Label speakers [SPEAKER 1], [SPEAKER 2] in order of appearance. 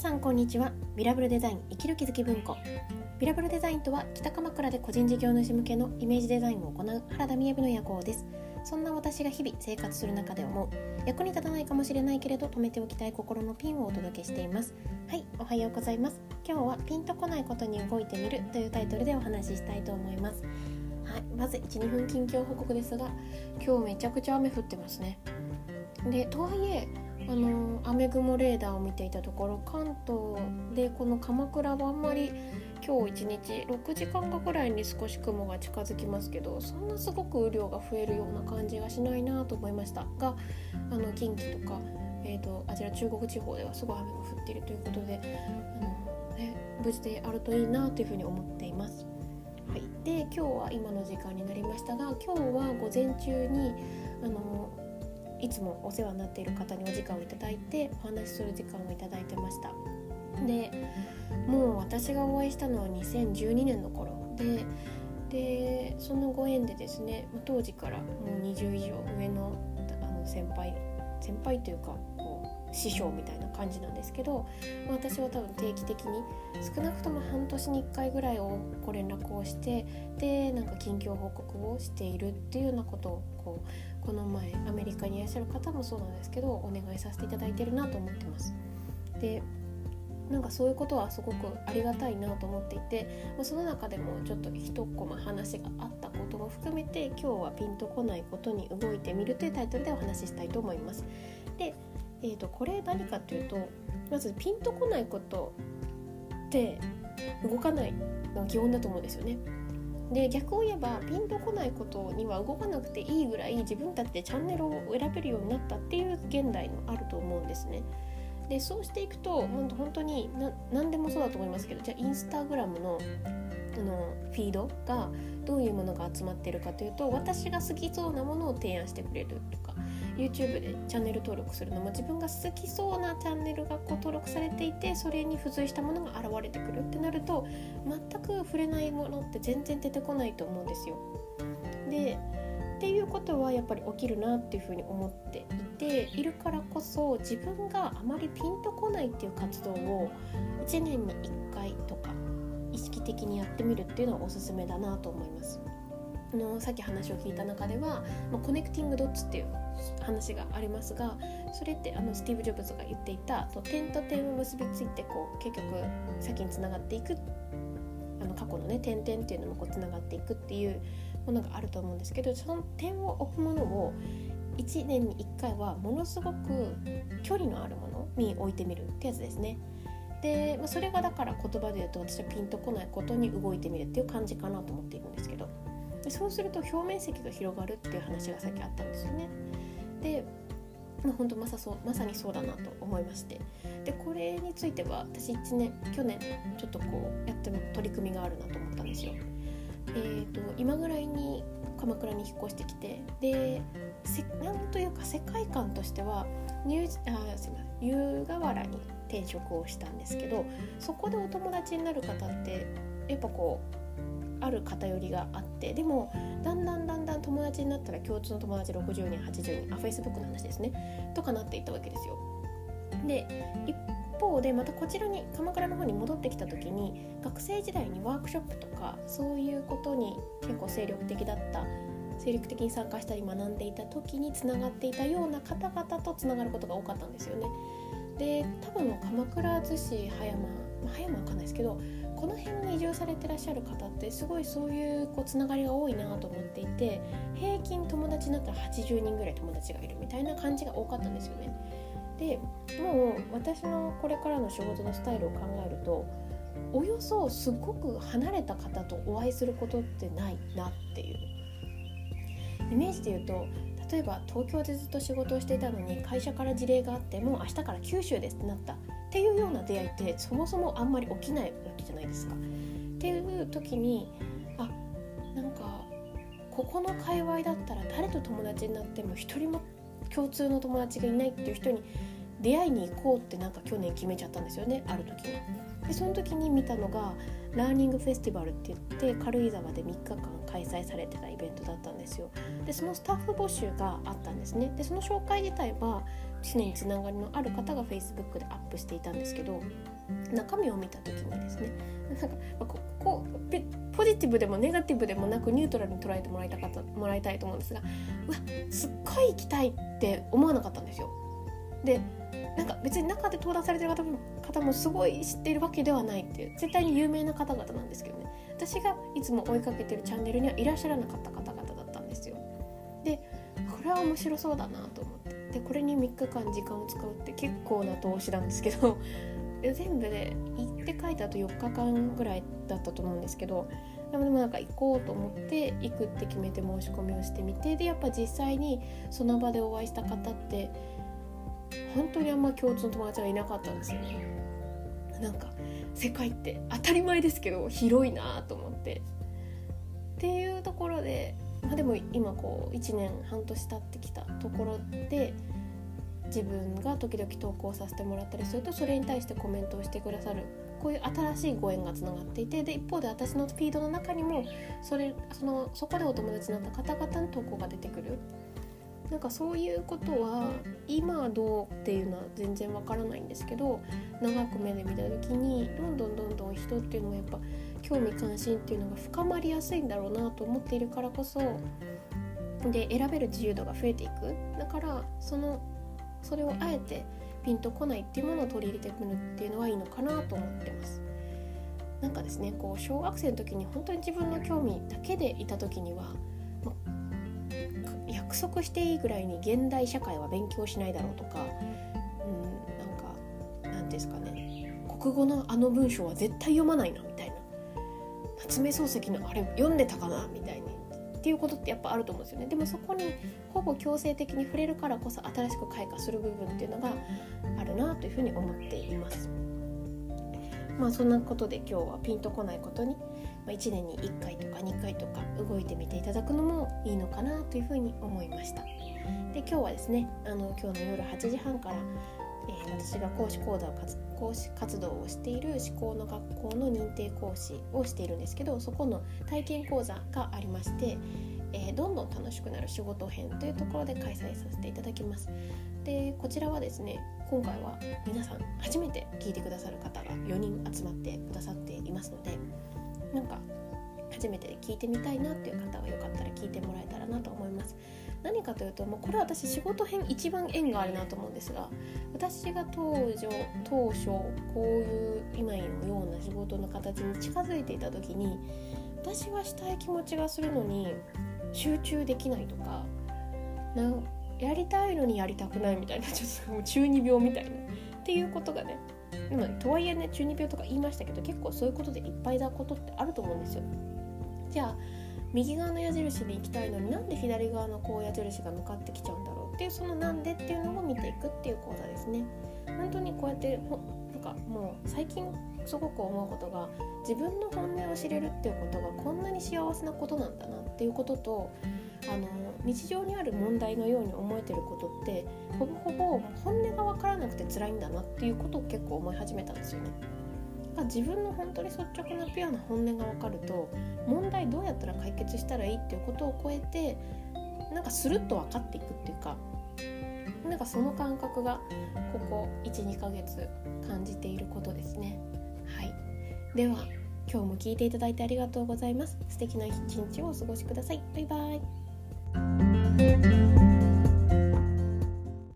[SPEAKER 1] さんこんにちは。ビラブルデザイン生きる気づき文庫。ビラブルデザインとは北鎌倉で個人事業主向けのイメージデザインを行う原田美部の夜行です。そんな私が日々生活する中で思う。役に立たないかもしれないけれど止めておきたい心のピンをお届けしています。はいおはようございます。今日はピンとこないことに動いてみるというタイトルでお話ししたいと思います。はい、まず12分近況報告ですが今日めちゃくちゃ雨降ってますね。でとはいえあの雨雲レーダーを見ていたところ関東でこの鎌倉はあんまり今日一日6時間後ぐらいに少し雲が近づきますけどそんなすごく雨量が増えるような感じがしないなと思いましたがあの近畿とか、えーと、あちら中国地方ではすごい雨が降っているということであの、ね、無事であるといいなというふうに思っています。はい、で今日は今の時間になりましたが今日は午前中にあのいつもお世話になっている方にお時間をいただいてお話しする時間をいただいてました。でもう私がお会いしたのは2012年の頃。ででそのご縁でですね当時からもう20以上上のあの先輩先輩というか師匠みたいな感じなんですけど私は多分定期的に少なくとも半年に1回ぐらいをご連絡をしてでなんか近況報告をしているっていうようなことをこうこの前アメリカにいらっしゃる方もそうなんですけどお願いさせていただいてるなと思ってます。でなんかそういうことはすごくありがたいなと思っていて、まあ、その中でもちょっと一コマ話があったことも含めて今日はピンとこないことに動いてみるというタイトルでお話ししたいと思います。で、えー、とこれ何かというとまずピンとこないことって動かないのが基本だと思うんですよね。で逆を言えばピンとこないことには動かなくていいぐらい自分たちでチャンネルを選べるようになったっていう現代のあると思うんですね。でそうしていくと本当に何でもそうだと思いますけどじゃあインスタグラムのあのフィードがどういうものが集まってるかというと私が好きそうなものを提案してくれるとか YouTube でチャンネル登録するのも自分が好きそうなチャンネルがこう登録されていてそれに付随したものが現れてくるってなると全く触れないものって全然出てこないと思うんですよ。でっていうことはやっぱり起きるなっていうふうに思っていているからこそ自分があまりピンとこないっていう活動を1年に1回とか意識的にやってみるっていうのはおすすめだなと思います。のさっき話を聞いた中では、まあ、コネクティングドッツっていう話がありますがそれってあのスティーブ・ジョブズが言っていた点と点を結びついてこう結局先につながっていくあの過去のね点々っていうのもつながっていくっていうものがあると思うんですけどその点を置くものを1年に1回はものすごく距離のあるものに置いてみるってやつですね。で、まあ、それがだから言葉で言うと私はピンとこないことに動いてみるっていう感じかなと思っているんですけどそうすると表面積が広がるっていう話がさっきあったんですよね。でまあ、本当まさそうまさにそうだなと思いましてでこれについては私1年去年ちょっとこうやっても取り組みがあるなと思ったんですよ。えーと、今ぐらいに鎌倉に引っ越してきてでなんというか世界観としてはニュあすみません湯河原に転職をしたんですけどそこでお友達になる方ってやっぱこうある偏りがあってでもだんだんだんだん友達になったら共通の友達60人80人あフェイスブックの話ですねとかなっていったわけですよ。で一方でまたこちらに鎌倉の方に戻ってきた時に学生時代にワークショップとかそういうことに結構精力的だった精力的に参加したり学んでいた時につながっていたような方々とつながることが多かったんですよね。で多分鎌倉逗子葉山、葉山わかんないですけどこの辺に移住されてらっしゃる方ってすごいそういうこうつながりが多いなと思っていて平均友達になったら80人ぐらい友達がいるみたいな感じが多かったんですよね。でもう私のこれからの仕事のスタイルを考えるとおよそすごく離れた方とお会いすることってないなっていうイメージで言うと例えば東京でずっと仕事をしていたのに会社から事例があってもう明日から九州ですってなったっていうような出会いってそもそもあんまり起きないわけじゃないですか。っていう時にあなんかここの界隈だったら誰と友達になっても一人も共通の友達がいないっていう人に出会いに行こうってなんか去年決めちゃったんですよねある時に。でその時に見たのがラーニングフェスティバルって言って軽井沢で3日間開催されてたイベントだったんですよでそのスタッフ募集があったんですねでその紹介自体は常につながりのある方が Facebook でアップしていたんですけど中身を見た時にですねなんかここポジティブでもネガティブでもなくニュートラルに捉えてもらいたかったもらいたいと思うんですがうわすっごい行きたいって思わなかったんですよ。でなんか別に中で登壇されてる方も方もすごい知っているわけではないっていう絶対に有名な方々なんですけどね私がいつも追いかけてるチャンネルにはいらっしゃらなかった方々だったんですよ。でこれは面白そうだなと思ってでこれに3日間時間を使うって結構な投資なんですけど 全部で行って書いたあと4日間ぐらいだったと思うんですけどでもなんか行こうと思って行くって決めて申し込みをしてみてでやっぱ実際にその場でお会いした方って本当にあんま共通の友達がいなかったんですよね。なんか世界って当たり前ですけど広いなと思ってっていうところでまあ、でも今こう1年半年経ってきたところで自分が時々投稿させてもらったりするとそれに対してコメントをしてくださるこういう新しいご縁がつながっていてで一方で私のフィードの中にもそれそのそこでお友達になった方々の投稿が出てくるなんかそういうことは今はどうっていうのは全然わからないんですけど長く目で見た時にどんどんどんどん人っていうのもやっぱ興味関心っていうのが深まりやすいんだろうなと思っているからこそで選べる自由度が増えていくだからそのそれをあえてピンとこないっていうものを取り入れてくるっていうのはいいのかなと思ってます。なんかですねこう小学生の時に本当に自分の興味だけでいた時には約束していいぐらいに現代社会は勉強しないだろうとか、うん、なんか何ですかね。国語のあの文章は絶対読まないなみたいな。夏目漱石のあれ読んでたかなみたいにっていうことってやっぱあると思うんですよね。でもそこにほぼ強制的に触れるからこそ新しく開花する部分っていうのがあるなというふうに思っています。まあそんなことで今日はピンとこないことに、ま1年に1回とか2回とか動いてみていただくのもいいのかなというふうに思いました。で今日はですねあの今日の夜8時半から、えー、私が講師講座を講師活動をしている思考の学校の認定講師をしているんですけどそこの体験講座がありまして、えー、どんどん楽しくなる仕事編というところで開催させていただきます。でこちらはですね今回は皆さん初めて聞いてくださる方が4人集まってくださっていますのでなんか初めて聞いてみたいなっていう方はよかったら聞いてもらえたらなと思います。何かというともうこれは私仕事編一番縁があるなと思うんですが私が当初当初こういう今のような仕事の形に近づいていた時に私はしたい気持ちがするのに集中できないとかなやりたいのにやりたくないみたいなちょっともう中二病みたいなっていうことがねでもとはいえね中二病とか言いましたけど結構そういうことでいっぱいだことってあると思うんですよ。じゃあ右側の矢印に行きたいのになんで左側のこう矢印が向かってきちゃうんだろうっていうそのなんでっていうのを見ていくっていう講座ですね。本当にこうやってなんかもう最近すごく思うことが自分の本音を知れるっていうことがこんなに幸せなことなんだなっていうこととあの日常にある問題のように思えてることってほぼほぼ本音が分からなくて辛いんだなっていうことを結構思い始めたんですよね。自分の本当に率直なピュアな本音が分かると問題どうやったら解決したらいいっていうことを超えてなんかスルッと分かっていくっていうかなんかその感覚がここ12ヶ月感じていることですね。はい、では今日も聞いていただいてありがとうございます。素敵な一日をお過ごしください。バイバイ。